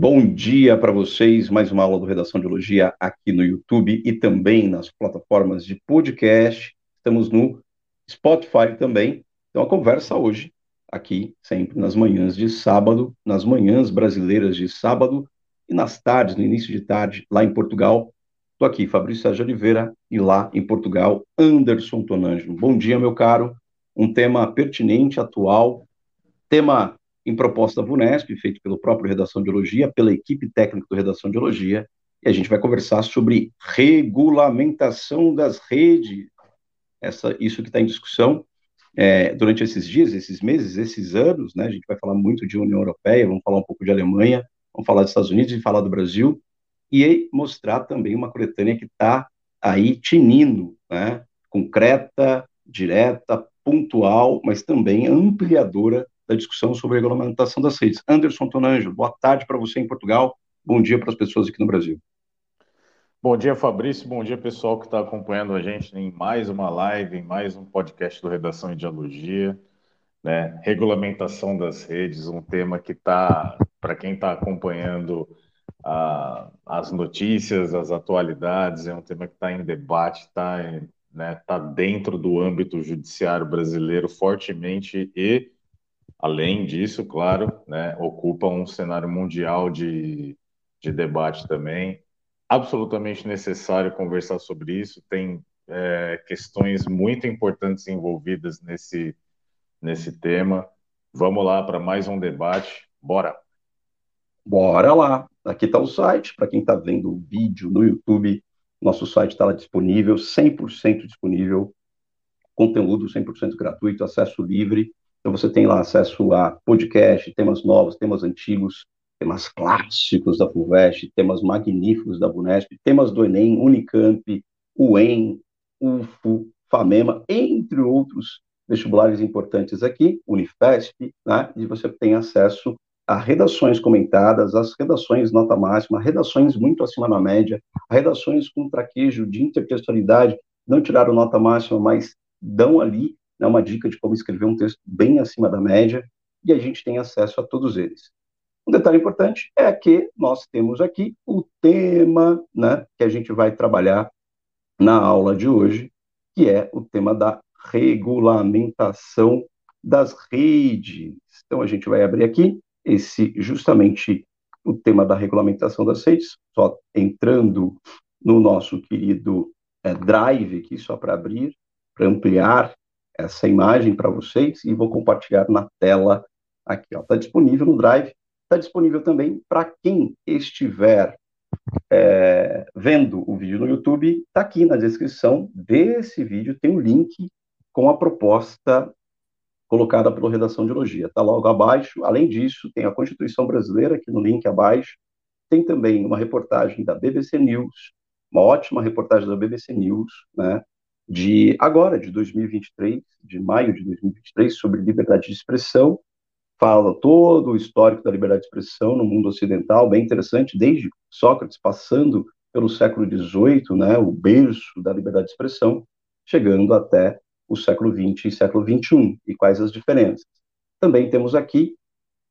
Bom dia para vocês, mais uma aula do Redação de Biologia aqui no YouTube e também nas plataformas de podcast. Estamos no Spotify também. Então a conversa hoje, aqui, sempre nas manhãs de sábado, nas manhãs brasileiras de sábado e nas tardes, no início de tarde, lá em Portugal. Estou aqui, Fabrício Sérgio Oliveira, e lá em Portugal, Anderson Tonangelo. Bom dia, meu caro. Um tema pertinente, atual, tema em proposta VUNESP, feito pelo próprio Redação de Biologia, pela equipe técnica do Redação de Biologia, e a gente vai conversar sobre regulamentação das redes. Essa, isso que está em discussão é, durante esses dias, esses meses, esses anos, né? A gente vai falar muito de União Europeia, vamos falar um pouco de Alemanha, vamos falar dos Estados Unidos e falar do Brasil, e mostrar também uma coletânea que está aí tinindo, né? Concreta, direta, pontual, mas também ampliadora da discussão sobre a regulamentação das redes. Anderson Tonanjo, boa tarde para você em Portugal, bom dia para as pessoas aqui no Brasil. Bom dia, Fabrício, bom dia, pessoal que está acompanhando a gente em mais uma live, em mais um podcast do Redação em Dialogia. Né? Regulamentação das redes, um tema que está, para quem está acompanhando a, as notícias, as atualidades, é um tema que está em debate, está né, tá dentro do âmbito judiciário brasileiro fortemente e além disso, claro, né, ocupa um cenário mundial de, de debate também. Absolutamente necessário conversar sobre isso. Tem é, questões muito importantes envolvidas nesse, nesse tema. Vamos lá para mais um debate. Bora! Bora lá! Aqui está o site. Para quem está vendo o vídeo no YouTube, nosso site está lá disponível, 100% disponível, conteúdo 100% gratuito, acesso livre. Então você tem lá acesso a podcast, temas novos, temas antigos, temas clássicos da FUVEST, temas magníficos da VUNESP, temas do Enem, Unicamp, UEM, UFO, FAMEMA, entre outros vestibulares importantes aqui, Unifesp, né? e você tem acesso a redações comentadas, as redações nota máxima, redações muito acima da média, redações com traquejo de intertextualidade, não tiraram nota máxima, mas dão ali né, uma dica de como escrever um texto bem acima da média, e a gente tem acesso a todos eles. Um detalhe importante é que nós temos aqui o tema né, que a gente vai trabalhar na aula de hoje, que é o tema da regulamentação das redes. Então a gente vai abrir aqui esse justamente o tema da regulamentação das redes, só entrando no nosso querido é, Drive aqui, só para abrir, para ampliar essa imagem para vocês e vou compartilhar na tela aqui. Está disponível no Drive, está disponível também para quem estiver é, vendo o vídeo no YouTube. Está aqui na descrição desse vídeo, tem um link com a proposta colocada pela Redação de Biologia. Está logo abaixo. Além disso, tem a Constituição Brasileira aqui no link abaixo. Tem também uma reportagem da BBC News, uma ótima reportagem da BBC News, né, de agora, de 2023, de maio de 2023, sobre liberdade de expressão. Fala todo o histórico da liberdade de expressão no mundo ocidental, bem interessante, desde Sócrates, passando pelo século XVIII, né, o berço da liberdade de expressão, chegando até o século XX e século XXI, e quais as diferenças. Também temos aqui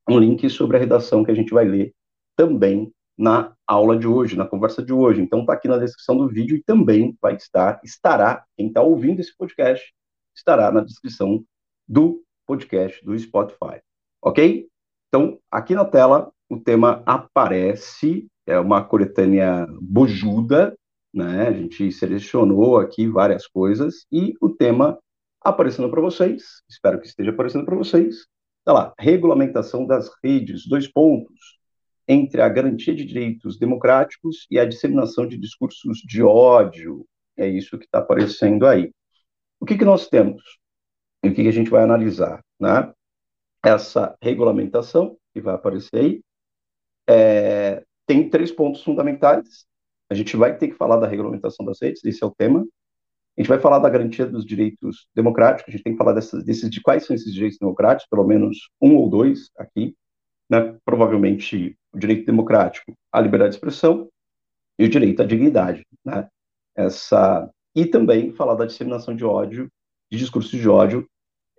um link sobre a redação que a gente vai ler também na aula de hoje, na conversa de hoje. Então está aqui na descrição do vídeo e também vai estar, estará, quem está ouvindo esse podcast, estará na descrição do podcast do Spotify. Ok? Então, aqui na tela, o tema aparece, é uma coletânea bojuda, né? A gente selecionou aqui várias coisas e o tema aparecendo para vocês, espero que esteja aparecendo para vocês. Está lá, regulamentação das redes, dois pontos entre a garantia de direitos democráticos e a disseminação de discursos de ódio. É isso que está aparecendo aí. O que, que nós temos? E o que, que a gente vai analisar? Né? Essa regulamentação, que vai aparecer aí, é, tem três pontos fundamentais. A gente vai ter que falar da regulamentação das redes, esse é o tema. A gente vai falar da garantia dos direitos democráticos, a gente tem que falar dessas, desses, de quais são esses direitos democráticos, pelo menos um ou dois aqui. Né? Provavelmente o direito democrático à liberdade de expressão e o direito à dignidade, né? Essa e também falar da disseminação de ódio, de discursos de ódio,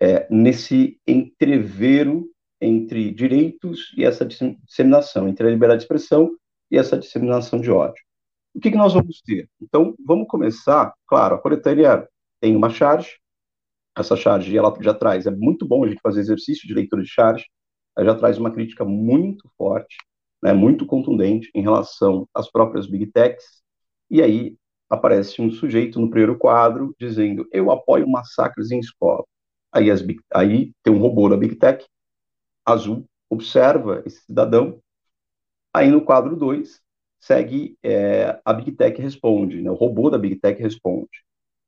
é, nesse entrevero entre direitos e essa disseminação, entre a liberdade de expressão e essa disseminação de ódio. O que, que nós vamos ter? Então, vamos começar, claro, a coletânea tem uma charge, essa charge ela já traz, é muito bom a gente fazer exercício de leitura de charge, já traz uma crítica muito forte, né, muito contundente em relação às próprias big techs, e aí aparece um sujeito no primeiro quadro dizendo, eu apoio massacres em escola. Aí, as big, aí tem um robô da Big Tech, azul, observa esse cidadão, aí no quadro 2, segue é, a Big Tech responde, né, o robô da Big Tech responde.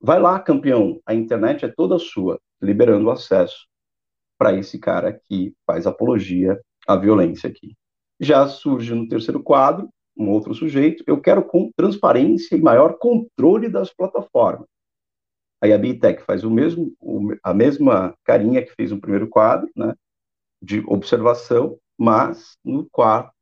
Vai lá, campeão, a internet é toda sua, liberando acesso para esse cara que faz apologia à violência aqui. Já surge no terceiro quadro um outro sujeito, eu quero com transparência e maior controle das plataformas. Aí a Big Tech faz o mesmo, a mesma carinha que fez no primeiro quadro, né, de observação, mas no quarto,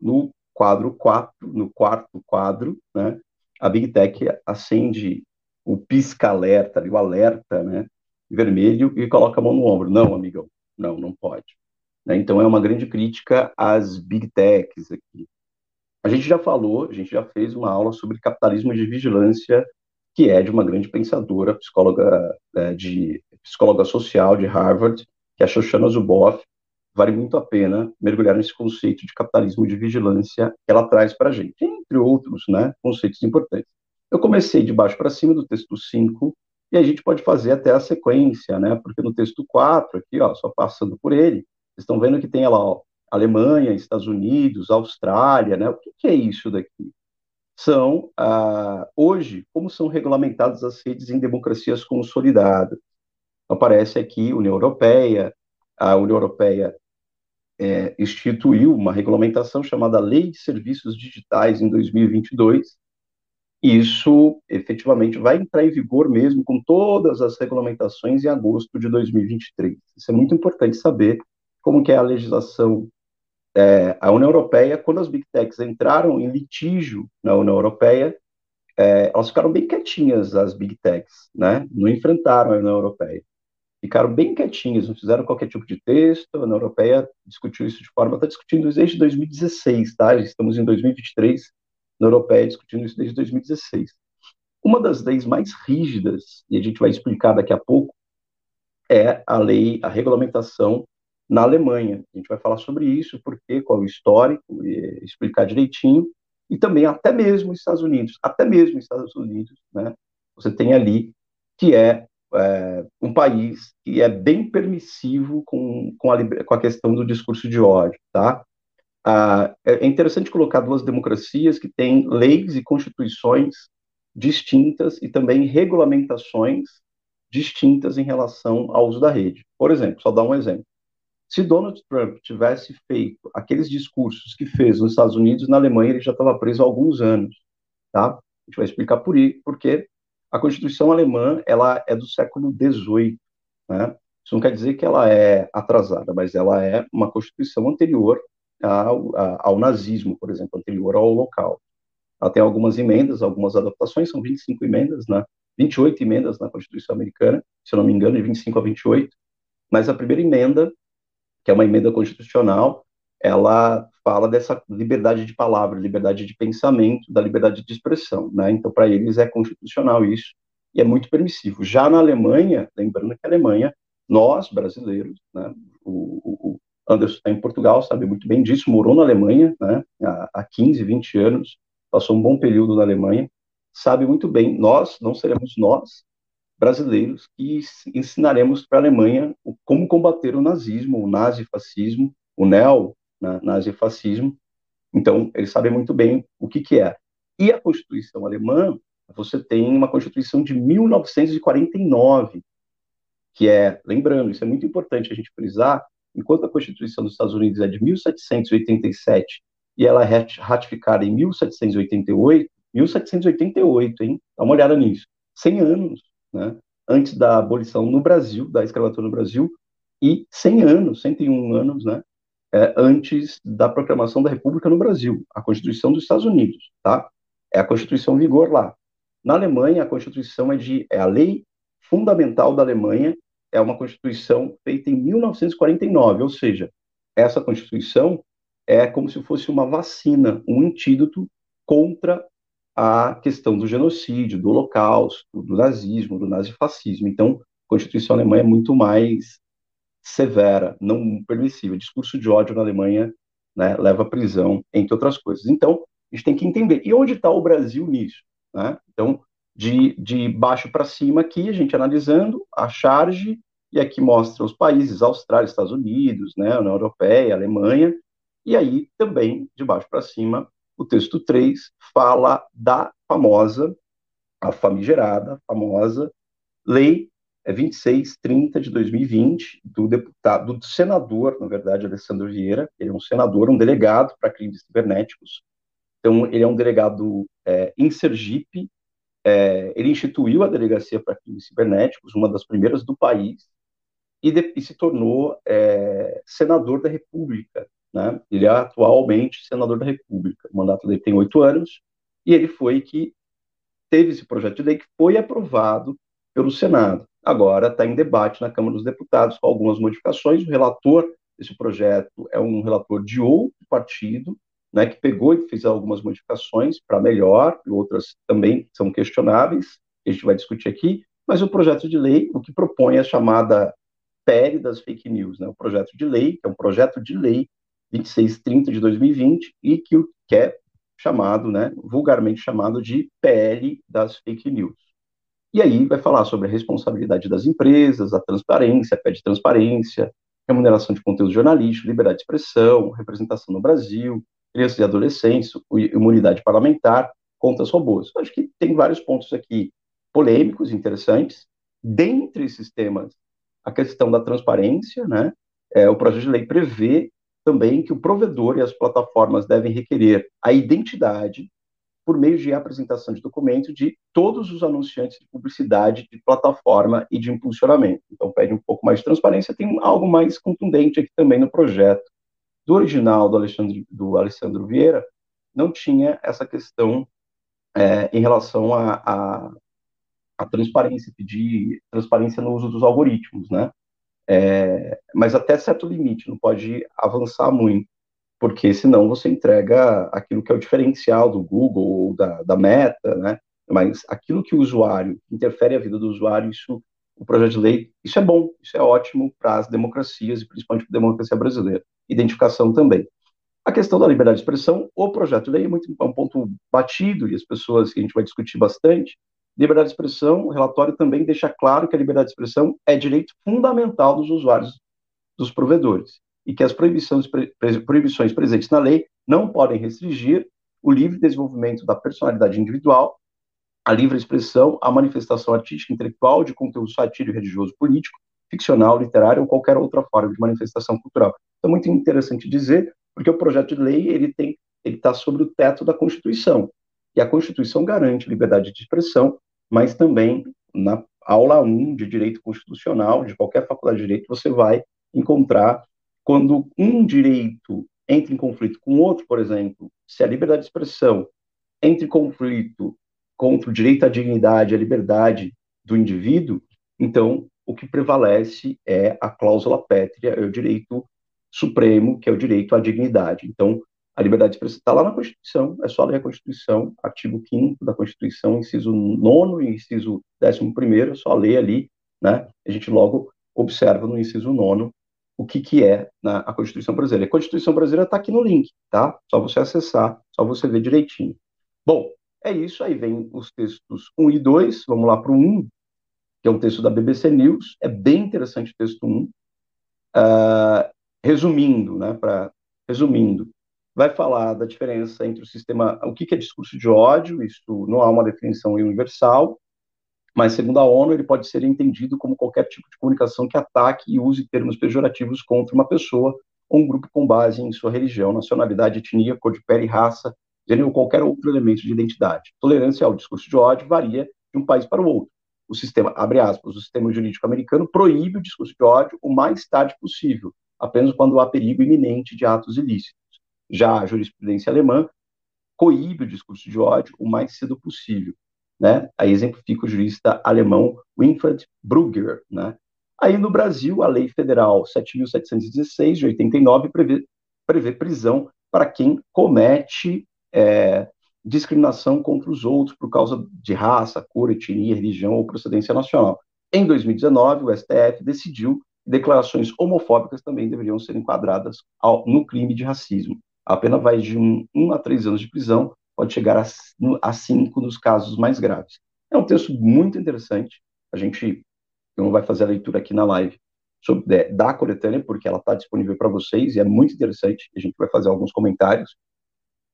no quadro 4, no quarto quadro, né, a Big Tech acende o pisca-alerta, o alerta, né, vermelho, e coloca a mão no ombro. Não, amigão, não, não pode. Né, então é uma grande crítica às Big Techs aqui. A gente já falou, a gente já fez uma aula sobre capitalismo de vigilância, que é de uma grande pensadora, psicóloga, é, de, psicóloga social de Harvard, que é a Shoshana Zuboff, vale muito a pena mergulhar nesse conceito de capitalismo de vigilância que ela traz para a gente, entre outros né, conceitos importantes. Eu comecei de baixo para cima do texto 5, e a gente pode fazer até a sequência, né, porque no texto 4, aqui, ó, só passando por ele, vocês estão vendo que tem lá, ó, Alemanha, Estados Unidos, Austrália, né, o que, que é isso daqui? São, ah, hoje, como são regulamentadas as redes em democracias consolidadas. Aparece aqui União Europeia, a União Europeia é, instituiu uma regulamentação chamada Lei de Serviços Digitais em 2022. Isso efetivamente vai entrar em vigor mesmo com todas as regulamentações em agosto de 2023. Isso é muito importante saber como que é a legislação é, a União Europeia, quando as Big Techs entraram em litígio na União Europeia, é, elas ficaram bem quietinhas, as Big Techs, né? Não enfrentaram a União Europeia ficaram bem quietinhas, não fizeram qualquer tipo de texto. A União Europeia discutiu isso de forma, está discutindo isso desde 2016, tá? Estamos em 2023, na Europeia discutindo isso desde 2016. Uma das leis mais rígidas, e a gente vai explicar daqui a pouco, é a lei, a regulamentação na Alemanha. A gente vai falar sobre isso, porque qual é o histórico, e explicar direitinho, e também até mesmo nos Estados Unidos, até mesmo nos Estados Unidos, né? Você tem ali que é é, um país que é bem permissivo com, com, a, com a questão do discurso de ódio, tá? Ah, é, interessante colocar duas democracias que têm leis e constituições distintas e também regulamentações distintas em relação ao uso da rede. Por exemplo, só dar um exemplo. Se Donald Trump tivesse feito aqueles discursos que fez nos Estados Unidos, na Alemanha ele já estava preso há alguns anos, tá? A gente vai explicar por, por quê a Constituição alemã ela é do século XVIII. Né? Isso não quer dizer que ela é atrasada, mas ela é uma Constituição anterior ao, ao nazismo, por exemplo, anterior ao local. Tem algumas emendas, algumas adaptações, são 25 emendas, né? 28 emendas na Constituição americana, se eu não me engano, de 25 a 28. Mas a primeira emenda, que é uma emenda constitucional, ela fala dessa liberdade de palavra, liberdade de pensamento, da liberdade de expressão, né? Então, para eles é constitucional isso e é muito permissivo. Já na Alemanha, lembrando que a Alemanha, nós brasileiros, né? O, o Anderson está em Portugal, sabe muito bem disso, morou na Alemanha, né? Há, há 15, 20 anos, passou um bom período na Alemanha, sabe muito bem. Nós não seremos nós brasileiros que ensinaremos para a Alemanha como combater o nazismo, o nazifascismo, o neo na, nazifascismo. Então, eles sabem muito bem o que, que é. E a Constituição alemã, você tem uma Constituição de 1949, que é, lembrando, isso é muito importante a gente frisar, enquanto a Constituição dos Estados Unidos é de 1787 e ela é ratificada em 1788, 1788, hein? Dá uma olhada nisso. 100 anos, né? Antes da abolição no Brasil, da escravatura no Brasil, e 100 anos, 101 anos, né? é, antes da proclamação da República no Brasil, a Constituição dos Estados Unidos, tá? É a Constituição em vigor lá. Na Alemanha, a Constituição é de é a lei fundamental da Alemanha, é uma Constituição feita em 1949, ou seja, essa Constituição é como se fosse uma vacina, um antídoto contra a questão do genocídio, do holocausto, do nazismo, do nazifascismo. Então, a Constituição alemã é muito mais severa, não permissiva. Discurso de ódio na Alemanha né, leva à prisão, entre outras coisas. Então, a gente tem que entender. E onde está o Brasil nisso? Né? Então, de, de baixo para cima aqui, a gente analisando a charge, e aqui mostra os países, Austrália, Estados Unidos, né, União Europeia, Alemanha, e aí também, de baixo para cima, o texto 3 fala da famosa, a famigerada, famosa Lei 2630 de 2020, do deputado, do senador, na verdade, Alessandro Vieira, ele é um senador, um delegado para crimes cibernéticos, então ele é um delegado é, em Sergipe, é, ele instituiu a Delegacia para Crimes Cibernéticos, uma das primeiras do país, e, de, e se tornou é, senador da República. Né? Ele é atualmente senador da República. O mandato dele tem oito anos, e ele foi que teve esse projeto de lei que foi aprovado pelo Senado. Agora está em debate na Câmara dos Deputados com algumas modificações. O relator desse projeto é um relator de outro partido, né, que pegou e fez algumas modificações para melhor, e outras também são questionáveis, que a gente vai discutir aqui, mas o projeto de lei, o que propõe é a chamada PL das fake news, né, o projeto de lei, que é um projeto de lei 2630 de 2020, e que, que é chamado, né, vulgarmente chamado de PL das fake news. E aí vai falar sobre a responsabilidade das empresas, a transparência, pede transparência, remuneração de conteúdo jornalístico, liberdade de expressão, representação no Brasil, crianças e adolescentes, imunidade parlamentar contra os robôs. Acho que tem vários pontos aqui polêmicos, interessantes. Dentre esses temas, a questão da transparência, né? É, o projeto de lei prevê também que o provedor e as plataformas devem requerer a identidade por meio de apresentação de documento de todos os anunciantes de publicidade de plataforma e de impulsionamento. Então, pede um pouco mais de transparência, tem algo mais contundente aqui também no projeto, do original do Alexandre, do Alessandro Vieira, não tinha essa questão é, em relação a, a, a, transparência, pedir transparência no uso dos algoritmos, né? É, mas até certo limite, não pode avançar muito, porque senão você entrega aquilo que é o diferencial do Google ou da, da Meta, né? Mas aquilo que o usuário interfere a vida do usuário, isso o projeto de lei, isso é bom, isso é ótimo para as democracias e principalmente para a democracia brasileira. Identificação também. A questão da liberdade de expressão, o projeto de lei é, muito, é um ponto batido e as pessoas que a gente vai discutir bastante. Liberdade de expressão, o relatório também deixa claro que a liberdade de expressão é direito fundamental dos usuários, dos provedores, e que as proibições, proibições presentes na lei não podem restringir o livre desenvolvimento da personalidade individual a livre expressão, a manifestação artística, intelectual, de conteúdo satírico, religioso, político, ficcional, literário ou qualquer outra forma de manifestação cultural. Então, muito interessante dizer, porque o projeto de lei ele tem ele está sobre o teto da Constituição e a Constituição garante liberdade de expressão, mas também na aula 1 de direito constitucional de qualquer faculdade de direito você vai encontrar quando um direito entra em conflito com outro, por exemplo, se a liberdade de expressão entra em conflito contra o direito à dignidade, à liberdade do indivíduo, então o que prevalece é a cláusula pétrea, é o direito supremo, que é o direito à dignidade. Então, a liberdade de expressão está lá na Constituição, é só ler a Constituição, artigo 5 da Constituição, inciso 9 e inciso 11, é só ler ali, né? A gente logo observa no inciso 9 o que, que é na, a Constituição brasileira. A Constituição brasileira está aqui no link, tá? Só você acessar, só você ver direitinho. Bom, é isso, aí vem os textos 1 e 2, vamos lá para o 1, que é um texto da BBC News, é bem interessante o texto 1. Uh, ah, resumindo, né, para resumindo, vai falar da diferença entre o sistema, o que, é discurso de ódio, isso não há uma definição universal, mas segundo a ONU, ele pode ser entendido como qualquer tipo de comunicação que ataque e use termos pejorativos contra uma pessoa ou um grupo com base em sua religião, nacionalidade, etnia, cor de pele, raça, gênero ou qualquer outro elemento de identidade. Tolerância ao discurso de ódio varia de um país para o outro. O sistema, abre aspas, o sistema jurídico americano proíbe o discurso de ódio o mais tarde possível, apenas quando há perigo iminente de atos ilícitos. Já a jurisprudência alemã coíbe o discurso de ódio o mais cedo possível. Né? Aí exemplifica o jurista alemão Winfried Brugger, né? Aí no Brasil, a Lei Federal 7.716 de 89 prevê, prevê prisão para quem comete é, discriminação contra os outros por causa de raça, cor, etnia, religião ou procedência nacional. Em 2019, o STF decidiu que declarações homofóbicas também deveriam ser enquadradas ao, no crime de racismo. A pena vai de um, um a três anos de prisão, pode chegar a, a cinco nos casos mais graves. É um texto muito interessante. A gente não vai fazer a leitura aqui na live sobre, da coletânea, porque ela está disponível para vocês e é muito interessante. A gente vai fazer alguns comentários.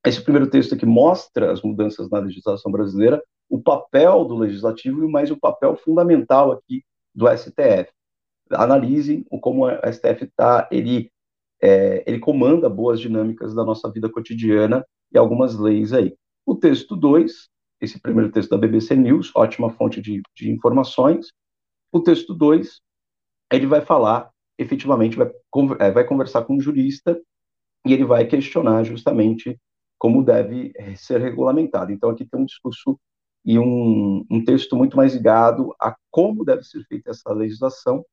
Esse primeiro texto aqui mostra as mudanças na legislação brasileira, o papel do legislativo e mais o papel fundamental aqui do STF. Analisem como o STF está, ele, é, ele comanda boas dinâmicas da nossa vida cotidiana e algumas leis aí. O texto 2 esse primeiro texto da BBC News, ótima fonte de, de informações. O texto 2, ele vai falar, efetivamente, vai, é, vai conversar com um jurista e ele vai questionar justamente como deve é, ser regulamentado. Então, aqui tem um discurso e um, um texto muito mais ligado a como deve ser feita essa legislação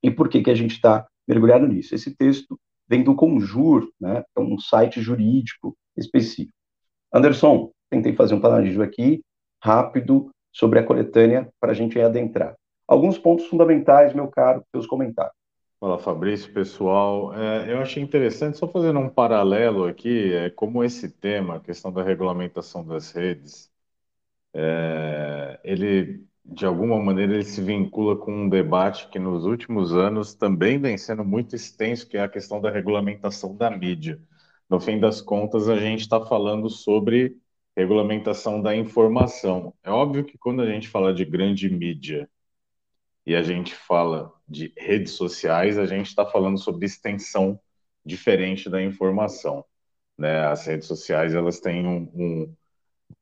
e por que, que a gente está mergulhado nisso. Esse texto vem do Conjur, né, é um site jurídico específico. Anderson, tentei fazer um paralelismo aqui, rápido, sobre a coletânea, para a gente adentrar. Alguns pontos fundamentais, meu caro, seus comentários. Fala Fabrício, pessoal. É, eu achei interessante, só fazendo um paralelo aqui, é, como esse tema, a questão da regulamentação das redes, é, ele, de alguma maneira, ele se vincula com um debate que nos últimos anos também vem sendo muito extenso, que é a questão da regulamentação da mídia. No fim das contas, a gente está falando sobre regulamentação da informação. É óbvio que quando a gente fala de grande mídia e a gente fala de redes sociais, a gente está falando sobre extensão diferente da informação. Né? As redes sociais elas têm um, um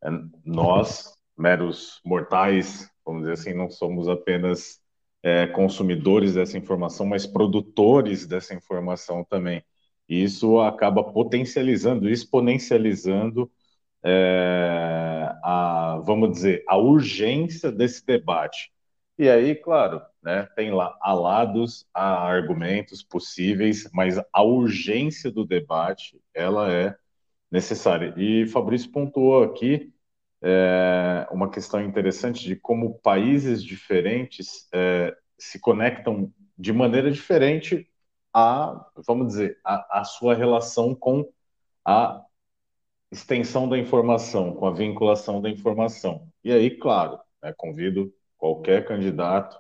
é, nós meros mortais, vamos dizer assim, não somos apenas é, consumidores dessa informação, mas produtores dessa informação também. E isso acaba potencializando, exponencializando é, a, vamos dizer, a urgência desse debate. E aí, claro, né, tem lá alados, há argumentos possíveis, mas a urgência do debate, ela é necessária. E Fabrício pontuou aqui é, uma questão interessante de como países diferentes é, se conectam de maneira diferente a, vamos dizer, a, a sua relação com a extensão da informação, com a vinculação da informação. E aí, claro, né, convido qualquer candidato,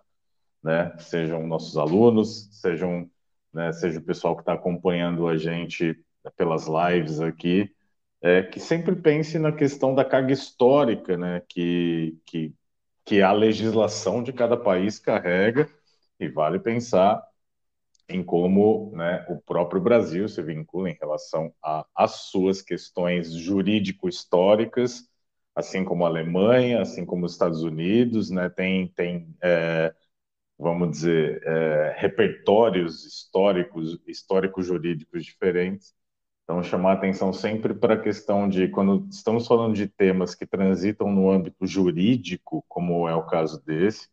né, sejam nossos alunos, sejam, né, seja o pessoal que está acompanhando a gente pelas lives aqui, é, que sempre pense na questão da carga histórica, né, que, que, que a legislação de cada país carrega, e vale pensar em como né, o próprio Brasil se vincula em relação às suas questões jurídico-históricas, assim como a Alemanha, assim como os Estados Unidos, né, tem, tem é, vamos dizer, é, repertórios históricos, histórico-jurídicos diferentes. Então, chamar atenção sempre para a questão de, quando estamos falando de temas que transitam no âmbito jurídico, como é o caso desse,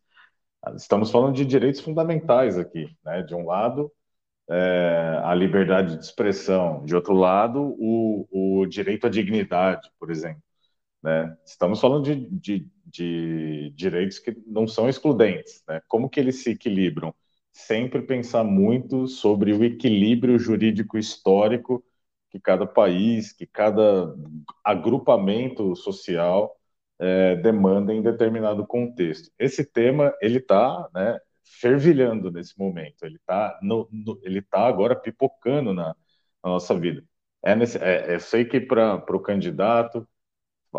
Estamos falando de direitos fundamentais aqui, né? De um lado, é, a liberdade de expressão, de outro lado, o, o direito à dignidade, por exemplo. Né? Estamos falando de, de, de, direitos que não são excludentes. Né? Como que eles se equilibram? Sempre pensar muito sobre o equilíbrio jurídico histórico que cada país, que cada agrupamento social é, demanda em determinado contexto. Esse tema ele está né, fervilhando nesse momento, ele está ele tá agora pipocando na, na nossa vida. É, nesse, é, sei que para o candidato,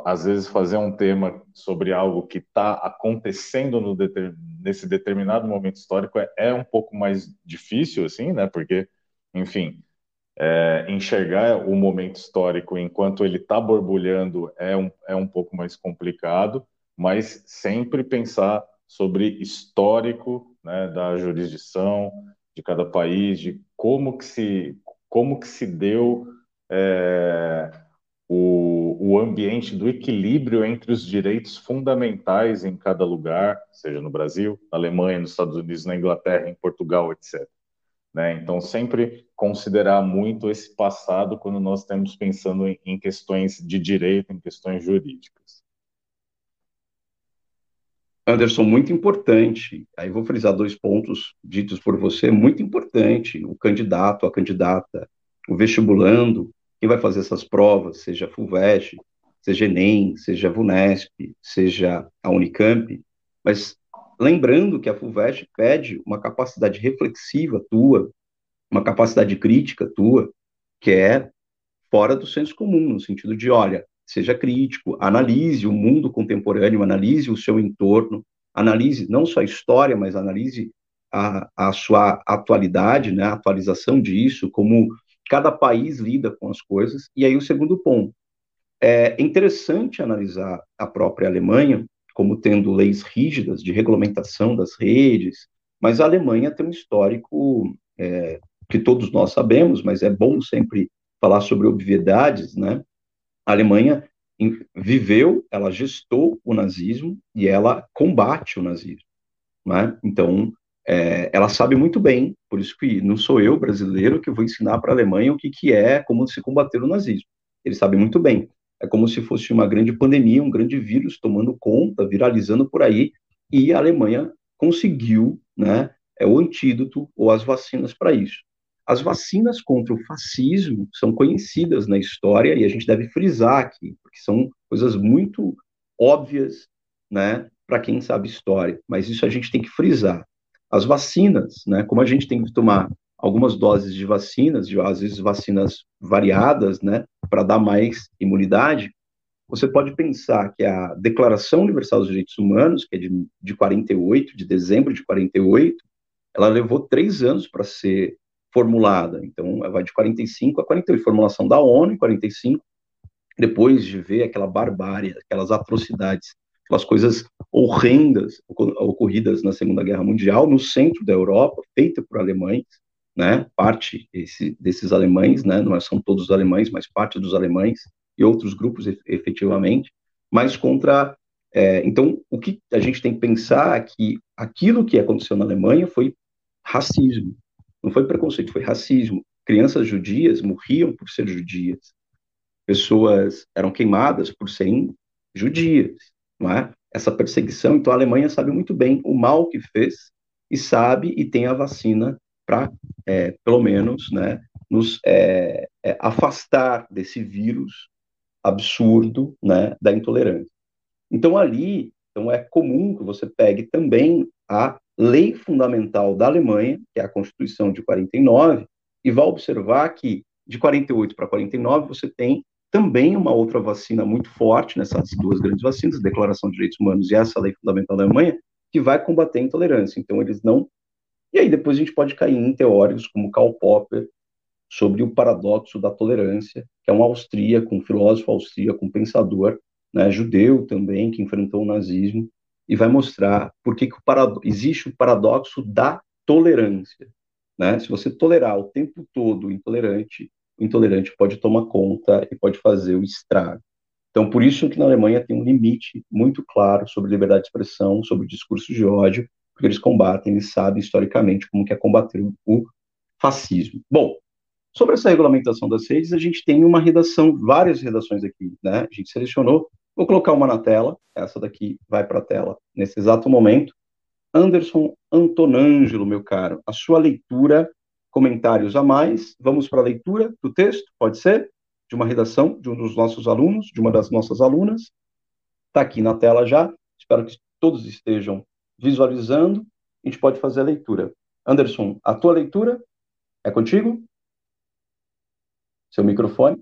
às vezes fazer um tema sobre algo que está acontecendo no deter, nesse determinado momento histórico é, é um pouco mais difícil, assim, né? Porque, enfim, é, enxergar o momento histórico enquanto ele está borbulhando é um, é um pouco mais complicado, mas sempre pensar sobre histórico né, da jurisdição de cada país, de como que se, como que se deu é, o, o ambiente do equilíbrio entre os direitos fundamentais em cada lugar, seja no Brasil, na Alemanha, nos Estados Unidos, na Inglaterra, em Portugal, etc. Né? Então, sempre considerar muito esse passado quando nós estamos pensando em, em questões de direito, em questões jurídicas. Anderson, muito importante. Aí vou frisar dois pontos ditos por você, muito importante. O candidato, a candidata, o vestibulando, quem vai fazer essas provas, seja FUVEST, seja Enem, seja VUNESP, seja a Unicamp, mas lembrando que a FUVEST pede uma capacidade reflexiva tua, uma capacidade crítica tua, que é fora do senso comum, no sentido de, olha, seja crítico, analise o mundo contemporâneo, analise o seu entorno, analise não só a história, mas analise a, a sua atualidade, né, a atualização disso, como cada país lida com as coisas. E aí o segundo ponto, é interessante analisar a própria Alemanha como tendo leis rígidas de regulamentação das redes, mas a Alemanha tem um histórico é, que todos nós sabemos, mas é bom sempre falar sobre obviedades, né? A Alemanha viveu, ela gestou o nazismo e ela combate o nazismo. Né? Então, é, ela sabe muito bem, por isso que não sou eu, brasileiro, que vou ensinar para a Alemanha o que, que é, como se combater o nazismo. Eles sabem muito bem. É como se fosse uma grande pandemia, um grande vírus tomando conta, viralizando por aí, e a Alemanha conseguiu né, é, o antídoto ou as vacinas para isso. As vacinas contra o fascismo são conhecidas na história e a gente deve frisar aqui, porque são coisas muito óbvias, né, para quem sabe história, mas isso a gente tem que frisar. As vacinas, né, como a gente tem que tomar algumas doses de vacinas, de, às vezes vacinas variadas, né, para dar mais imunidade, você pode pensar que a Declaração Universal dos Direitos Humanos, que é de, de 48, de dezembro de 48, ela levou três anos para ser formulada. Então, vai de 45 a 48, formulação da ONU em 45, depois de ver aquela barbárie, aquelas atrocidades, aquelas coisas horrendas ocorridas na Segunda Guerra Mundial, no centro da Europa, feita por alemães, né, parte esse, desses alemães, né, não é, são todos os alemães, mas parte dos alemães e outros grupos efetivamente, mas contra é, então, o que a gente tem que pensar é que aquilo que aconteceu na Alemanha foi racismo, não foi preconceito, foi racismo. Crianças judias morriam por ser judias. Pessoas eram queimadas por serem judias, não é? Essa perseguição, então a Alemanha sabe muito bem o mal que fez e sabe e tem a vacina para, é, pelo menos, né, nos é, é, afastar desse vírus absurdo, né, da intolerância. Então ali, então é comum que você pegue também a lei fundamental da Alemanha, que é a Constituição de 49, e vai observar que de 48 para 49 você tem também uma outra vacina muito forte nessas duas grandes vacinas, a Declaração de Direitos Humanos e essa lei fundamental da Alemanha, que vai combater a intolerância. Então eles não e aí depois a gente pode cair em teóricos como Karl Popper sobre o paradoxo da tolerância, que é um austríaco, um filósofo austríaco, um pensador, né, judeu também, que enfrentou o nazismo, e vai mostrar por que, que o existe o paradoxo da tolerância. Né? Se você tolerar o tempo todo o intolerante, o intolerante pode tomar conta e pode fazer o estrago. Então, por isso que na Alemanha tem um limite muito claro sobre liberdade de expressão, sobre discurso de ódio, porque eles combatem, eles sabem historicamente como que é combater o fascismo. Bom, sobre essa regulamentação das redes, a gente tem uma redação, várias redações aqui, né? A gente selecionou Vou colocar uma na tela, essa daqui vai para a tela nesse exato momento. Anderson Antonângelo, meu caro, a sua leitura, comentários a mais. Vamos para a leitura do texto, pode ser? De uma redação de um dos nossos alunos, de uma das nossas alunas. Está aqui na tela já. Espero que todos estejam visualizando. A gente pode fazer a leitura. Anderson, a tua leitura é contigo? Seu microfone.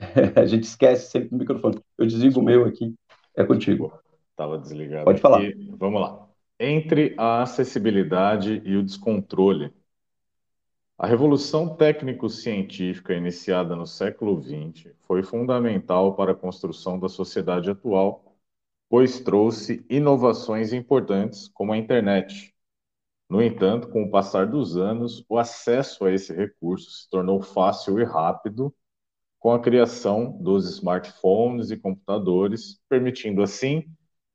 a gente esquece sempre do microfone. Eu desligo o meu aqui. É contigo. Estava desligado. Pode falar. vamos lá. Entre a acessibilidade e o descontrole. A revolução técnico-científica iniciada no século XX foi fundamental para a construção da sociedade atual, pois trouxe inovações importantes como a internet. No entanto, com o passar dos anos, o acesso a esse recurso se tornou fácil e rápido com a criação dos smartphones e computadores, permitindo assim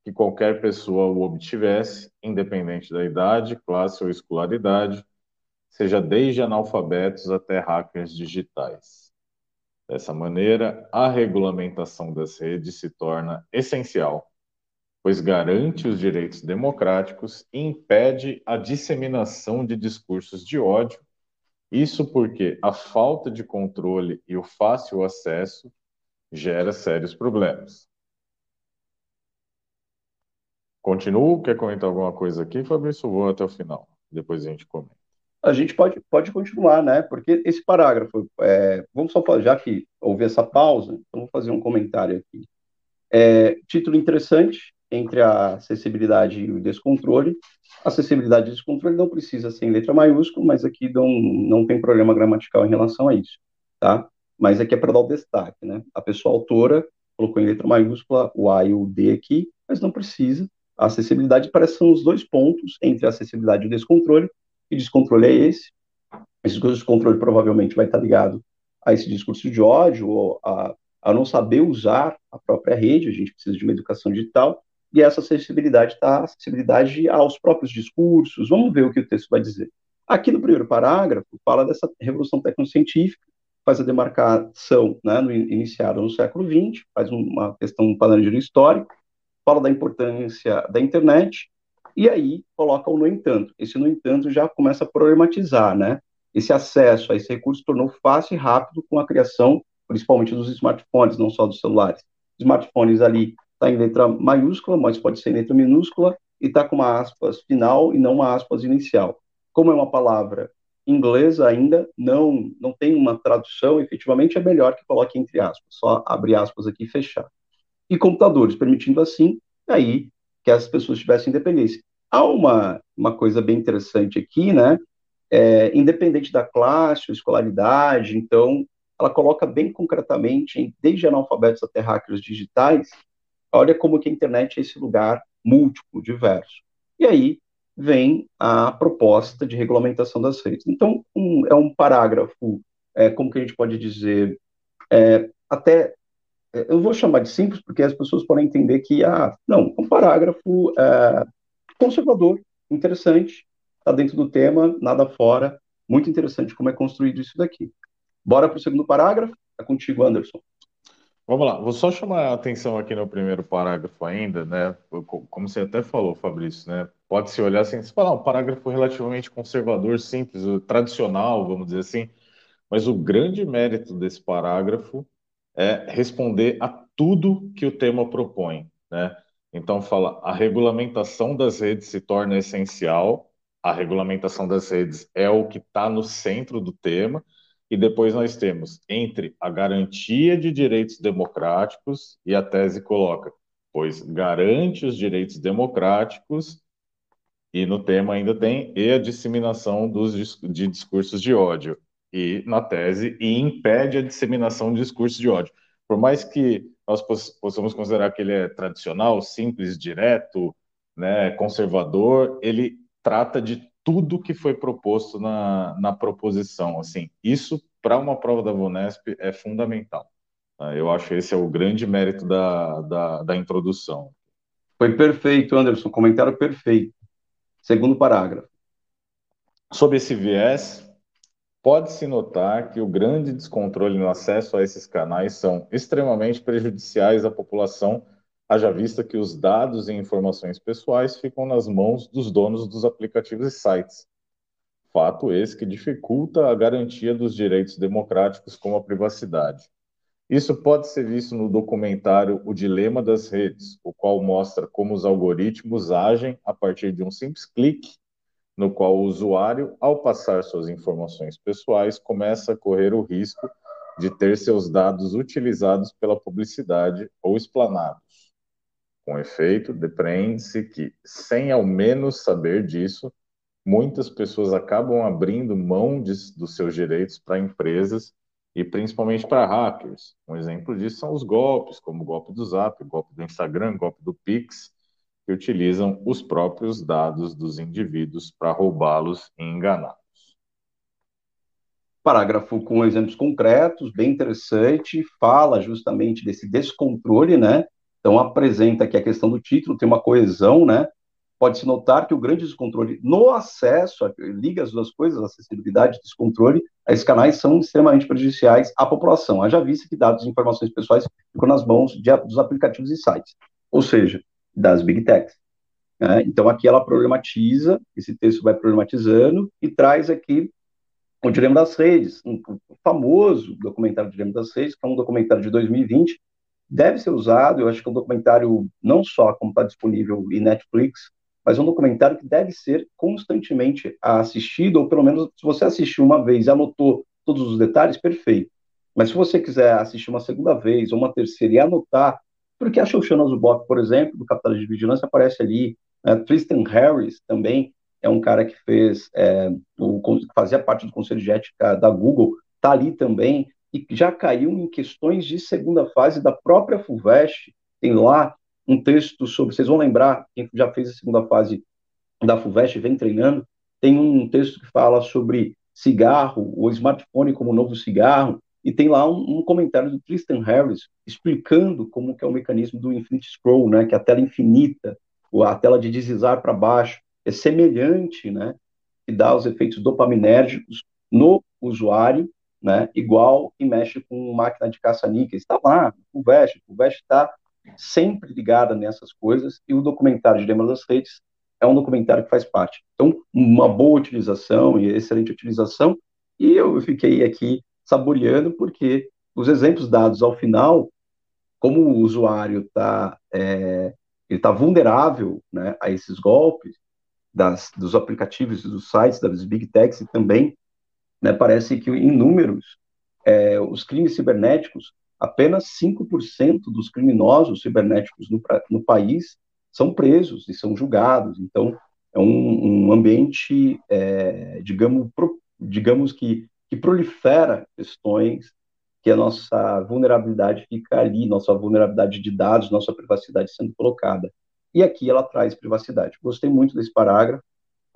que qualquer pessoa o obtivesse, independente da idade, classe ou escolaridade, seja desde analfabetos até hackers digitais. Dessa maneira, a regulamentação das redes se torna essencial, pois garante os direitos democráticos e impede a disseminação de discursos de ódio. Isso porque a falta de controle e o fácil acesso gera sérios problemas. Continuo? Quer comentar alguma coisa aqui, Fabrício? Vou até o final. Depois a gente comenta a gente pode, pode continuar, né? Porque esse parágrafo, é, vamos só já que houve essa pausa, então vou fazer um comentário aqui. É, título interessante, entre a acessibilidade e o descontrole. Acessibilidade e descontrole não precisa ser em letra maiúscula, mas aqui não, não tem problema gramatical em relação a isso, tá? Mas aqui é para dar o destaque, né? A pessoa autora colocou em letra maiúscula o A e o D aqui, mas não precisa. A acessibilidade parece são os dois pontos entre a acessibilidade e o descontrole, que descontrole é esse? Esse descontrole provavelmente vai estar ligado a esse discurso de ódio, ou a, a não saber usar a própria rede, a gente precisa de uma educação digital, e essa acessibilidade está acessibilidade aos próprios discursos. Vamos ver o que o texto vai dizer. Aqui no primeiro parágrafo, fala dessa revolução tecnocientífica, faz a demarcação né, no, iniciada no século XX, faz uma questão, um parâmetro histórico, fala da importância da internet, e aí coloca o no entanto. Esse no entanto já começa a problematizar, né? Esse acesso a esse recurso tornou fácil e rápido com a criação, principalmente dos smartphones, não só dos celulares. Smartphones ali está em letra maiúscula, mas pode ser em letra minúscula, e está com uma aspas final e não uma aspas inicial. Como é uma palavra inglesa ainda, não, não tem uma tradução, efetivamente é melhor que coloque entre aspas, só abrir aspas aqui e fechar. E computadores, permitindo assim, aí que as pessoas tivessem independência. Há uma, uma coisa bem interessante aqui, né? É, independente da classe escolaridade, então, ela coloca bem concretamente, desde analfabetos até hackers digitais, olha como que a internet é esse lugar múltiplo, diverso. E aí vem a proposta de regulamentação das redes. Então, um, é um parágrafo, é, como que a gente pode dizer, é, até é, eu vou chamar de simples porque as pessoas podem entender que, ah, não, um parágrafo é, conservador, interessante, está dentro do tema, nada fora, muito interessante como é construído isso daqui. Bora para o segundo parágrafo? É contigo, Anderson. Vamos lá, vou só chamar a atenção aqui no primeiro parágrafo ainda, né? Como você até falou, Fabrício, né? Pode se olhar assim, se falar um parágrafo relativamente conservador, simples, tradicional, vamos dizer assim, mas o grande mérito desse parágrafo é responder a tudo que o tema propõe, né? Então fala, a regulamentação das redes se torna essencial, a regulamentação das redes é o que está no centro do tema, e depois nós temos entre a garantia de direitos democráticos e a tese coloca, pois garante os direitos democráticos e no tema ainda tem e a disseminação dos, de discursos de ódio e na tese e impede a disseminação de discurso de ódio. Por mais que nós possamos considerar que ele é tradicional, simples, direto, né, conservador, ele trata de tudo que foi proposto na, na proposição. Assim, isso para uma prova da Vunesp é fundamental. Tá? Eu acho que esse é o grande mérito da, da, da introdução. Foi perfeito, Anderson, comentário perfeito. Segundo parágrafo. Sob esse viés, Pode-se notar que o grande descontrole no acesso a esses canais são extremamente prejudiciais à população, haja vista que os dados e informações pessoais ficam nas mãos dos donos dos aplicativos e sites. Fato esse que dificulta a garantia dos direitos democráticos como a privacidade. Isso pode ser visto no documentário O Dilema das Redes, o qual mostra como os algoritmos agem a partir de um simples clique no qual o usuário, ao passar suas informações pessoais, começa a correr o risco de ter seus dados utilizados pela publicidade ou explanados. Com efeito, depreende-se que, sem ao menos saber disso, muitas pessoas acabam abrindo mão de, dos seus direitos para empresas e principalmente para hackers. Um exemplo disso são os golpes, como o golpe do Zap, o golpe do Instagram, o golpe do Pix, que utilizam os próprios dados dos indivíduos para roubá-los e enganá-los. parágrafo com exemplos concretos, bem interessante, fala justamente desse descontrole, né? Então apresenta que a questão do título tem uma coesão, né? Pode-se notar que o grande descontrole no acesso, liga as duas coisas, acessibilidade e descontrole, esses canais são extremamente prejudiciais à população. Haja vista que dados e informações pessoais ficam nas mãos de, dos aplicativos e sites, ou seja, das big techs. Né? Então, aqui ela problematiza, esse texto vai problematizando e traz aqui o Dilema das Redes, um famoso documentário Dilema das Redes, que é um documentário de 2020, deve ser usado, eu acho que é um documentário não só como está disponível em Netflix, mas é um documentário que deve ser constantemente assistido, ou pelo menos se você assistiu uma vez e anotou todos os detalhes, perfeito. Mas se você quiser assistir uma segunda vez ou uma terceira e anotar, porque a Shoshana Zuboff, por exemplo, do Capitalismo de Vigilância, aparece ali, né? Tristan Harris também é um cara que fez, é, o, fazia parte do Conselho de Ética da Google, está ali também, e já caiu em questões de segunda fase da própria FUVEST, tem lá um texto sobre, vocês vão lembrar, quem já fez a segunda fase da FUVEST, vem treinando, tem um texto que fala sobre cigarro, o smartphone como novo cigarro, e tem lá um, um, comentário do Tristan Harris explicando como que é o mecanismo do infinite scroll, né, que é a tela infinita, a tela de deslizar para baixo, é semelhante, né, que dá os efeitos dopaminérgicos no usuário, né, igual que mexe com máquina de caça-níqueis. Está lá, o Vest, o Vest está sempre ligada nessas coisas, e o documentário de Lembra das Redes é um documentário que faz parte. Então, uma boa utilização e excelente utilização, e eu fiquei aqui saboreando, porque os exemplos dados ao final, como o usuário está é, ele tá vulnerável né, a esses golpes das, dos aplicativos e dos sites, das big techs e também, né, parece que em números, é, os crimes cibernéticos apenas 5% dos criminosos cibernéticos no, no, país são presos e são julgados. Então, é um, um ambiente, é, digamos, pro, digamos que, que prolifera questões que a nossa vulnerabilidade fica ali, nossa vulnerabilidade de dados, nossa privacidade sendo colocada. E aqui ela traz privacidade. Gostei muito desse parágrafo,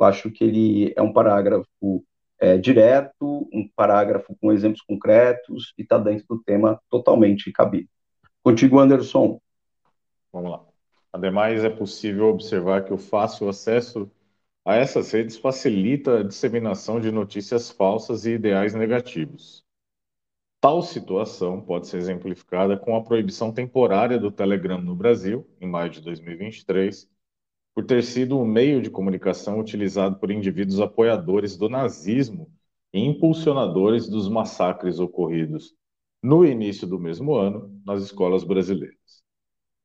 eu acho que ele é um parágrafo é, direto, um parágrafo com exemplos concretos e está dentro do tema totalmente cabível. Contigo, Anderson. Vamos lá. Ademais, é possível observar que o fácil acesso a essas redes facilita a disseminação de notícias falsas e ideais negativos. Tal situação pode ser exemplificada com a proibição temporária do Telegram no Brasil, em maio de 2023, por ter sido um meio de comunicação utilizado por indivíduos apoiadores do nazismo e impulsionadores dos massacres ocorridos no início do mesmo ano nas escolas brasileiras.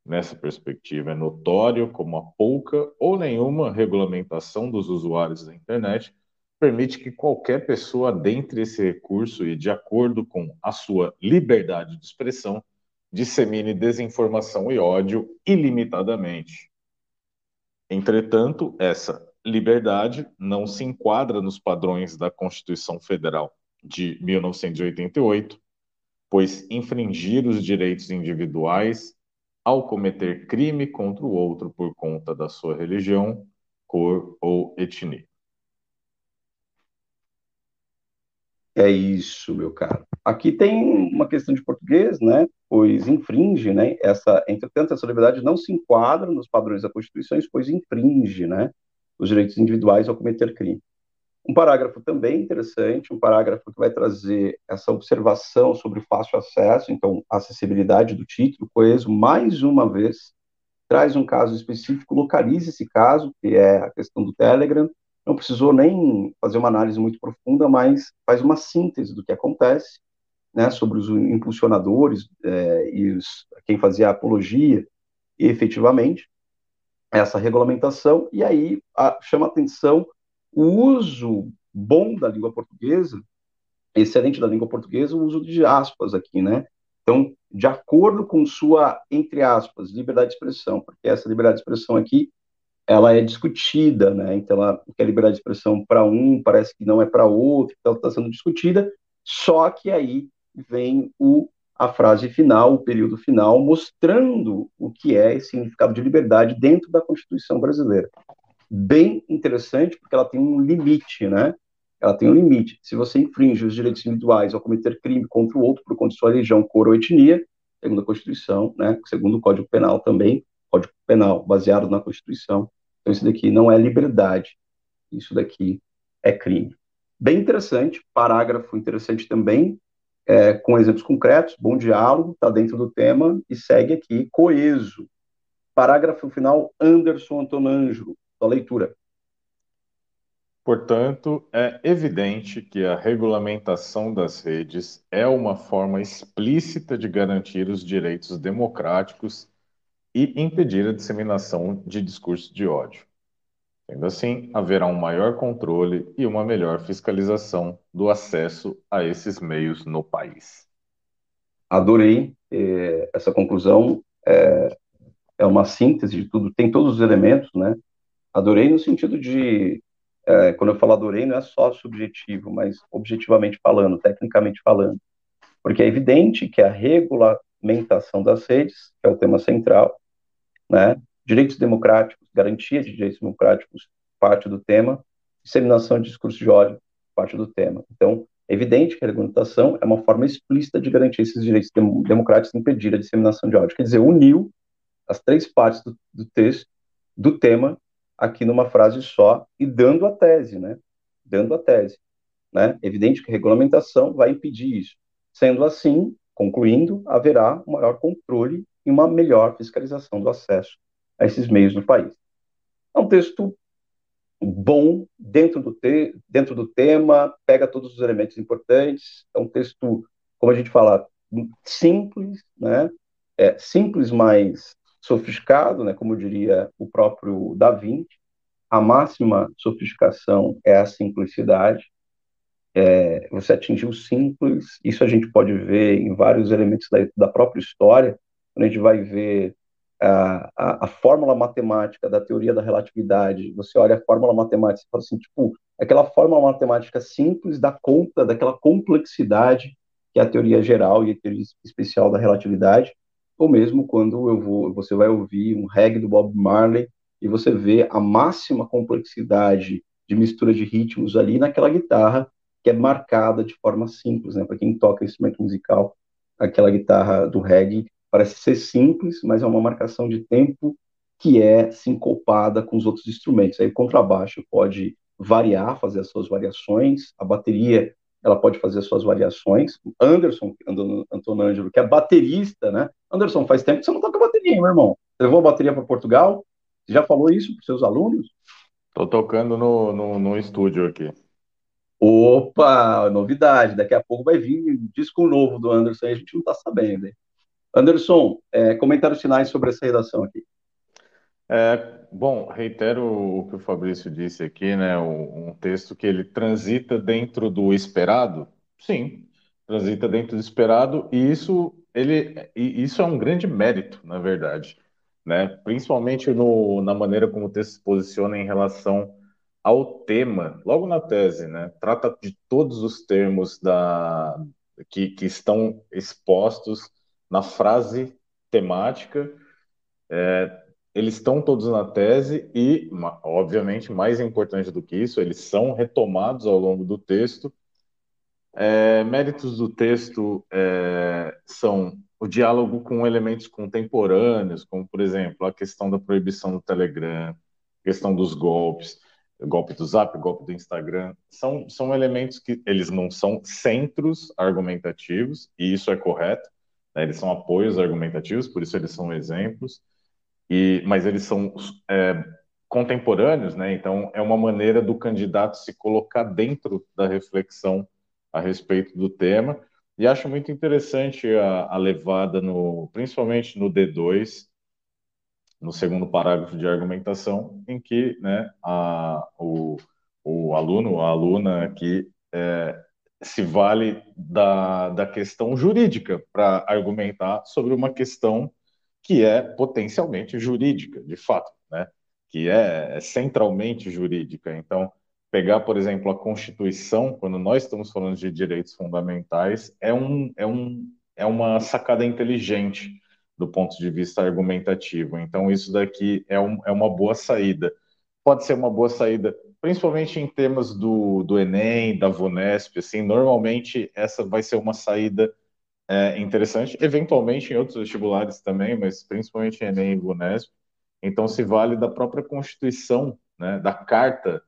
Nessa perspectiva, é notório como a pouca ou nenhuma regulamentação dos usuários da internet permite que qualquer pessoa adentre esse recurso e, de acordo com a sua liberdade de expressão, dissemine desinformação e ódio ilimitadamente. Entretanto, essa liberdade não se enquadra nos padrões da Constituição Federal de 1988, pois infringir os direitos individuais ao cometer crime contra o outro por conta da sua religião, cor ou etnia. É isso, meu caro. Aqui tem uma questão de português, né? Pois infringe, né? Essa, entretanto, essa liberdade não se enquadra nos padrões da Constituição, pois infringe, né? Os direitos individuais ao cometer crime. Um parágrafo também interessante, um parágrafo que vai trazer essa observação sobre fácil acesso, então, acessibilidade do título, coeso, mais uma vez, traz um caso específico, localiza esse caso, que é a questão do Telegram, não precisou nem fazer uma análise muito profunda, mas faz uma síntese do que acontece, né, sobre os impulsionadores é, e os, quem fazia a apologia, e efetivamente, essa regulamentação, e aí a, chama atenção o uso bom da língua portuguesa, excelente da língua portuguesa, o uso de aspas aqui, né? Então, de acordo com sua, entre aspas, liberdade de expressão, porque essa liberdade de expressão aqui ela é discutida, né? Então, ela quer liberdade de expressão para um, parece que não é para outro, então está sendo discutida. Só que aí vem o, a frase final, o período final, mostrando o que é esse significado de liberdade dentro da Constituição brasileira. Bem interessante, porque ela tem um limite, né? ela tem um limite. Se você infringe os direitos individuais ao cometer crime contra o outro por conta de sua religião, cor ou etnia, segundo a Constituição, né, segundo o Código Penal também, Código Penal baseado na Constituição, então isso daqui não é liberdade, isso daqui é crime. Bem interessante, parágrafo interessante também, é, com exemplos concretos, bom diálogo, está dentro do tema e segue aqui, coeso. Parágrafo final, Anderson Antonângelo, da leitura. Portanto, é evidente que a regulamentação das redes é uma forma explícita de garantir os direitos democráticos e impedir a disseminação de discurso de ódio. Sendo assim, haverá um maior controle e uma melhor fiscalização do acesso a esses meios no país. Adorei eh, essa conclusão. É, é, uma síntese de tudo, tem todos os elementos, né? Adorei no sentido de, é, quando eu falo adorei, não é só subjetivo, mas objetivamente falando, tecnicamente falando. Porque é evidente que a regulamentação das redes, que é o tema central, né? Direitos democráticos, garantia de direitos democráticos, parte do tema, disseminação de discurso de ódio, parte do tema. Então, é evidente que a regulamentação é uma forma explícita de garantir esses direitos democráticos e impedir a disseminação de ódio. Quer dizer, uniu as três partes do, do texto, do tema, aqui numa frase só e dando a tese, né? Dando a tese, né? É evidente que a regulamentação vai impedir isso. Sendo assim, concluindo, haverá um maior controle e uma melhor fiscalização do acesso a esses meios no país. É um texto bom dentro do, te, dentro do tema, pega todos os elementos importantes, é um texto, como a gente fala, simples, né? É, simples, mas sofisticado, né? Como diria o próprio Da Vinci. A máxima sofisticação é a simplicidade. É, você atingir o simples, isso a gente pode ver em vários elementos da, da própria história, a gente vai ver a, a, a, fórmula matemática da teoria da relatividade, você olha a fórmula matemática e fala assim, tipo, aquela fórmula matemática simples dá conta daquela complexidade que é a teoria geral e a teoria especial da relatividade, ou mesmo quando eu vou, você vai ouvir um reggae do Bob Marley e você vê a máxima complexidade de mistura de ritmos ali naquela guitarra que é marcada de forma simples, né? Para quem toca instrumento musical, aquela guitarra do reggae parece ser simples, mas é uma marcação de tempo que é sincopada com os outros instrumentos. Aí o contrabaixo pode variar, fazer as suas variações, a bateria ela pode fazer as suas variações. Anderson, Antonângelo, que é baterista, né? Anderson, faz tempo que você não toca bateria, hein, meu irmão? Você levou a bateria para Portugal? Você já falou isso para seus alunos? Estou tocando no, no, no, estúdio aqui. Opa, novidade. Daqui a pouco vai vir um disco novo do Anderson, a gente não está sabendo. Hein? Anderson, é, comentários finais sobre essa redação aqui. É, bom, reitero o que o Fabrício disse aqui, né? Um texto que ele transita dentro do esperado. Sim, transita dentro do esperado e isso ele e isso é um grande mérito, na verdade, né? Principalmente no, na maneira como o texto se posiciona em relação ao tema, logo na tese, né? Trata de todos os termos da que, que estão expostos na frase temática, é, eles estão todos na tese e, obviamente, mais importante do que isso, eles são retomados ao longo do texto. É, méritos do texto é, são o diálogo com elementos contemporâneos, como, por exemplo, a questão da proibição do Telegram, questão dos golpes, golpe do Zap, golpe do Instagram, são, são elementos que eles não são centros argumentativos, e isso é correto, né? Eles são apoios argumentativos, por isso eles são exemplos, e, mas eles são é, contemporâneos, né? Então é uma maneira do candidato se colocar dentro da reflexão a respeito do tema. E acho muito interessante a, a levada no, principalmente no D2, no segundo parágrafo de argumentação, em que, né, a, o, o aluno, a aluna aqui é, se vale da, da questão jurídica para argumentar sobre uma questão que é potencialmente jurídica, de fato, né? que é, é centralmente jurídica. Então, pegar, por exemplo, a Constituição, quando nós estamos falando de direitos fundamentais, é, um, é, um, é uma sacada inteligente do ponto de vista argumentativo. Então, isso daqui é, um, é uma boa saída. Pode ser uma boa saída principalmente em temas do, do Enem, da VUNESP, assim, normalmente essa vai ser uma saída é, interessante, eventualmente em outros vestibulares também, mas principalmente em Enem e VUNESP. Então, se vale da própria Constituição, né, da Carta,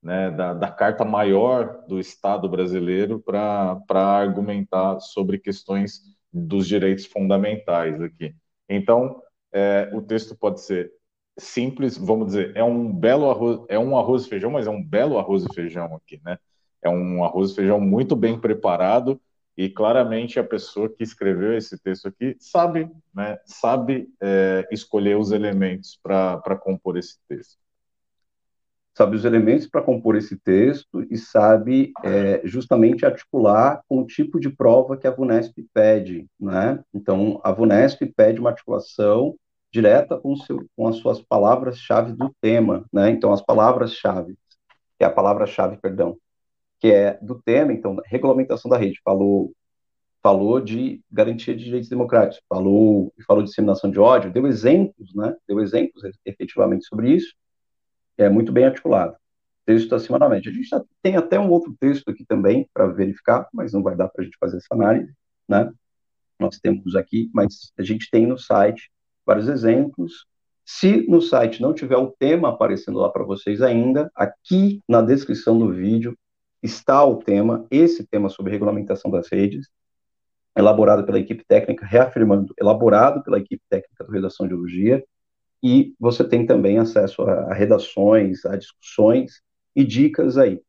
né, da, da Carta Maior do Estado brasileiro para argumentar sobre questões dos direitos fundamentais aqui. Então, é, o texto pode ser simples, vamos dizer, é um belo arroz, é um arroz e feijão, mas é um belo arroz e feijão aqui, né? É um arroz e feijão muito bem preparado e claramente a pessoa que escreveu esse texto aqui sabe, né? Sabe é, escolher os elementos para compor esse texto. Sabe os elementos para compor esse texto e sabe é, justamente articular com o tipo de prova que a VUNESP pede, né? Então, a VUNESP pede uma articulação direta com, seu, com as suas palavras-chave do tema, né? Então, as palavras-chave, que é a palavra-chave, perdão, que é do tema, então, regulamentação da rede, falou falou de garantia de direitos democráticos, falou falou de disseminação de ódio, deu exemplos, né? Deu exemplos efetivamente sobre isso, é muito bem articulado. Texto acima da média. A gente tem até um outro texto aqui também para verificar, mas não vai dar para a gente fazer essa análise, né? Nós temos aqui, mas a gente tem no site vários exemplos. Se no site não tiver o tema aparecendo lá para vocês ainda, aqui na descrição do vídeo está o tema, esse tema sobre regulamentação das redes, elaborado pela equipe técnica, reafirmando, elaborado pela equipe técnica do Redação de Biologia, e você tem também acesso a, a redações, a discussões e dicas aí.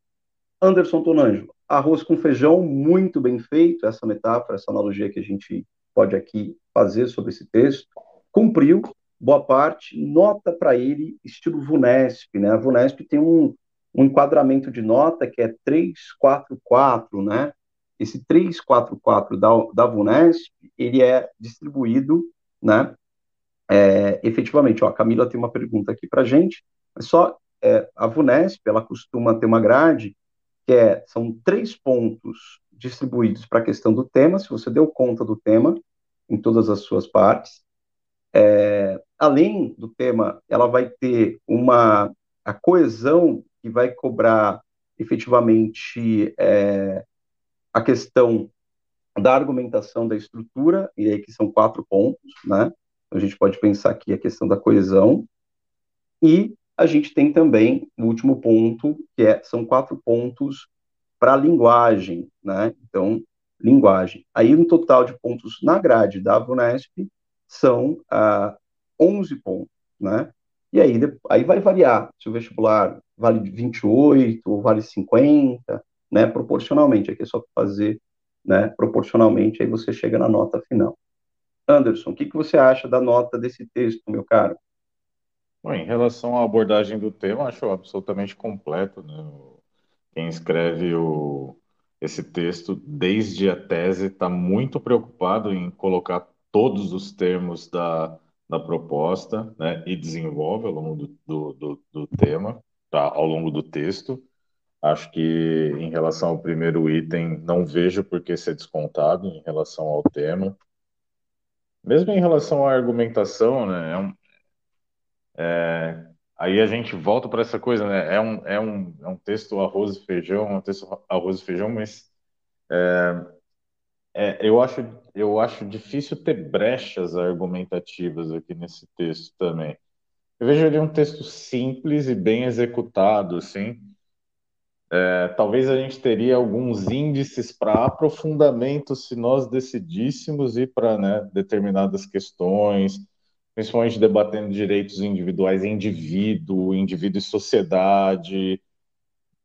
Anderson Tonanjo, arroz com feijão, muito bem feito, essa metáfora, essa analogia que a gente pode aqui fazer sobre esse texto cumpriu boa parte, nota para ele, estilo VUNESP, né? A VUNESP tem um, um enquadramento de nota que é 344, né? Esse 344 da, da VUNESP, ele é distribuído, né? É, efetivamente, ó, a Camila tem uma pergunta aqui para gente, mas só é, a VUNESP, ela costuma ter uma grade que é, são três pontos distribuídos para a questão do tema, se você deu conta do tema, em todas as suas partes, é, além do tema, ela vai ter uma a coesão que vai cobrar efetivamente é, a questão da argumentação da estrutura, e aí que são quatro pontos, né? A gente pode pensar aqui a questão da coesão, e a gente tem também o último ponto, que é, são quatro pontos para a linguagem, né? Então, linguagem. Aí, um total de pontos na grade da VUNESP são ah, 11 pontos, né? E aí, aí vai variar se o vestibular vale 28 ou vale 50, né? Proporcionalmente, aqui é só fazer, né? Proporcionalmente, aí você chega na nota final. Anderson, o que, que você acha da nota desse texto, meu caro? Bom, em relação à abordagem do tema, acho absolutamente completo, né? Quem escreve o, esse texto, desde a tese, está muito preocupado em colocar todos os termos da, da proposta né, e desenvolve ao longo do, do, do, do tema, tá, ao longo do texto. Acho que em relação ao primeiro item, não vejo por que ser descontado em relação ao tema. Mesmo em relação à argumentação, né, é um, é, aí a gente volta para essa coisa, né, é um, é, um, é um texto arroz e feijão, é um texto arroz e feijão, mas é, é, eu, acho, eu acho difícil ter brechas argumentativas aqui nesse texto também. Eu vejo ele um texto simples e bem executado, assim. É, talvez a gente teria alguns índices para aprofundamento se nós decidíssemos ir para né, determinadas questões, principalmente debatendo direitos individuais, indivíduo, indivíduo e sociedade.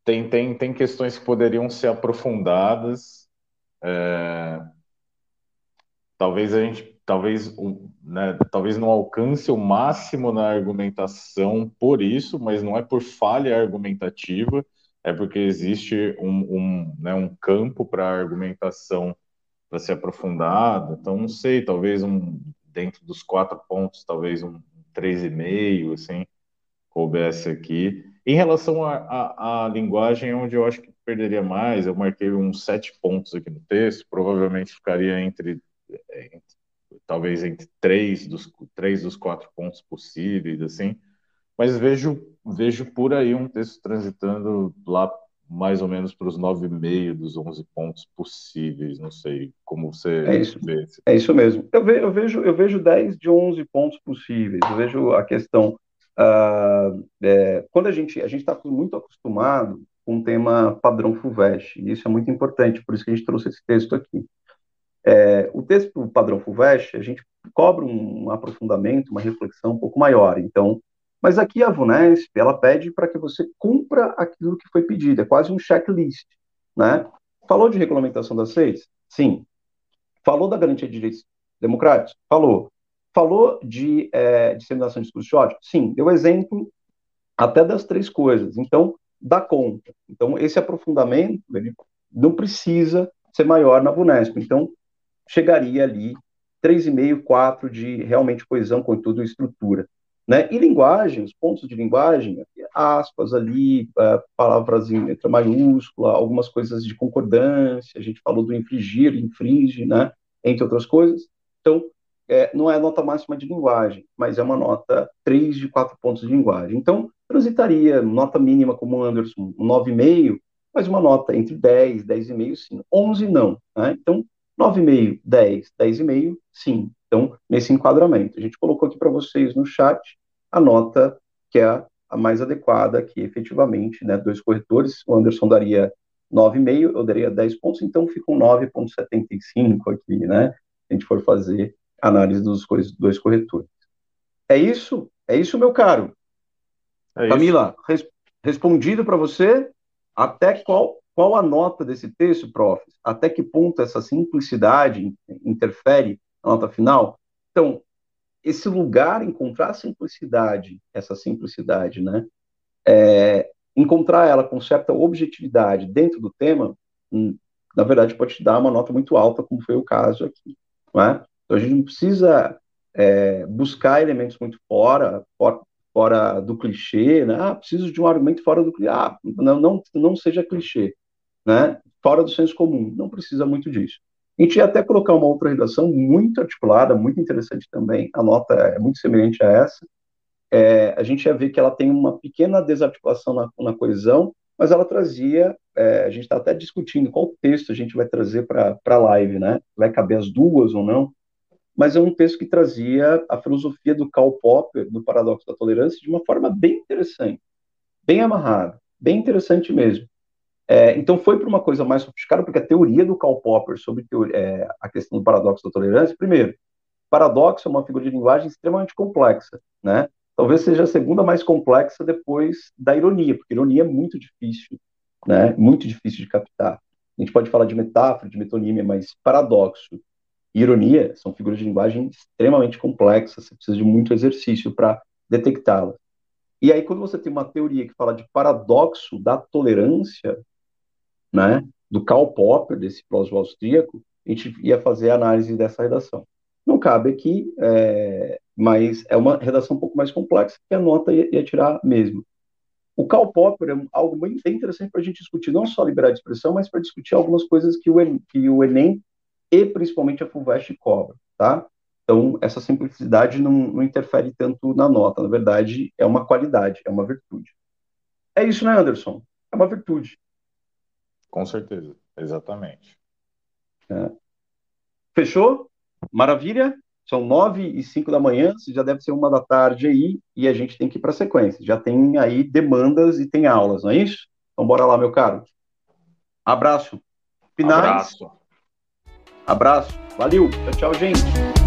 Tem, tem, tem questões que poderiam ser aprofundadas, é, talvez a gente, talvez, né, talvez não alcance o máximo na argumentação por isso, mas não é por falha argumentativa, é porque existe um, um, né, um campo para argumentação para ser aprofundada. Então, não sei, talvez um dentro dos quatro pontos, talvez um três e meio, assim, coubesse aqui. Em relação à linguagem, é onde eu acho que perderia mais, eu marquei uns sete pontos aqui no texto, provavelmente ficaria entre, entre talvez entre três dos, três dos quatro pontos possíveis, assim, mas vejo vejo por aí um texto transitando lá mais ou menos para os 9,5 dos 11 pontos possíveis. Não sei como você é isso, vê. É isso mesmo. Eu, ve, eu, vejo, eu vejo 10 de 11 pontos possíveis. Eu vejo a questão. Uh, é, quando a gente a gente está muito acostumado com o tema padrão FUVEST, e isso é muito importante, por isso que a gente trouxe esse texto aqui. É, o texto padrão FUVEST, a gente cobra um, um aprofundamento, uma reflexão um pouco maior. Então, mas aqui a VUNESP, ela pede para que você cumpra aquilo que foi pedido, é quase um checklist, né? Falou de regulamentação das redes? Sim. Falou da garantia de direitos democráticos? Falou. Falou de é, disseminação de discurso de ódio? Sim. Deu exemplo até das três coisas. Então, dá conta. Então, esse aprofundamento, ele não precisa ser maior na VUNESP. Então, chegaria ali 3,5, 4 de realmente coesão, conteúdo e estrutura. Né? E linguagem, os pontos de linguagem, aspas ali, uh, palavras em letra maiúscula, algumas coisas de concordância, a gente falou do infringir, infringe, né? entre outras coisas. Então, é, não é nota máxima de linguagem, mas é uma nota 3 de 4 pontos de linguagem. Então, transitaria nota mínima como Anderson, 9,5, mas uma nota entre 10, 10,5, sim. 11, não. Né? Então, 9,5, 10, 10,5, sim. Então, nesse enquadramento, a gente colocou aqui para vocês no chat a nota que é a mais adequada, que efetivamente, né, dois corretores, o Anderson daria 9,5, eu daria 10 pontos, então fica um 9,75 aqui, né, se a gente for fazer análise dos dois corretores. É isso? É isso, meu caro? É Camila, res, respondido para você, até qual, qual a nota desse texto, prof? Até que ponto essa simplicidade interfere na nota final? Então, esse lugar, encontrar a simplicidade, essa simplicidade, né? É, encontrar ela com certa objetividade dentro do tema, hum, na verdade, pode te dar uma nota muito alta, como foi o caso aqui, não é? Então, a gente não precisa é, buscar elementos muito fora, fora, fora, do clichê, né? Ah, preciso de um argumento fora do clichê. Ah, não, não, não seja clichê, né? Fora do senso comum. Não precisa muito disso. A gente ia até colocar uma outra redação muito articulada, muito interessante também, a nota é muito semelhante a essa. É, a gente ia ver que ela tem uma pequena desarticulação na, na coesão, mas ela trazia, é, a gente está até discutindo qual texto a gente vai trazer para a live, né? Vai caber as duas ou não? Mas é um texto que trazia a filosofia do Karl Popper, do paradoxo da tolerância, de uma forma bem interessante, bem amarrada, bem interessante mesmo. É, então foi para uma coisa mais sofisticada, porque a teoria do Karl Popper sobre teoria, é, a questão do paradoxo da tolerância, primeiro, paradoxo é uma figura de linguagem extremamente complexa, né? Talvez seja a segunda mais complexa depois da ironia, porque ironia é muito difícil, né? Muito difícil de captar. A gente pode falar de metáfora, de metonímia, mas paradoxo ironia são figuras de linguagem extremamente complexas, você precisa de muito exercício para detectá-las. E aí, quando você tem uma teoria que fala de paradoxo da tolerância, né, do Karl Popper, desse filósofo austríaco, a gente ia fazer a análise dessa redação. Não cabe aqui, é, mas é uma redação um pouco mais complexa que a nota ia, ia tirar mesmo. O Karl Popper é algo bem interessante para a gente discutir, não só liberdade de expressão, mas para discutir algumas coisas que o, que o Enem e principalmente a FUVEST cobram, tá? Então, essa simplicidade não, não, interfere tanto na nota, na verdade, é uma qualidade, é uma virtude. É isso, né, Anderson? É uma virtude. Com certeza, exatamente. É. Fechou? Maravilha? São nove e cinco da manhã, já deve ser uma da tarde aí, e a gente tem que ir para a sequência. Já tem aí demandas e tem aulas, não é isso? Então bora lá, meu caro. Abraço. Finais. Abraço. Abraço. Valeu. Tchau, tchau, gente.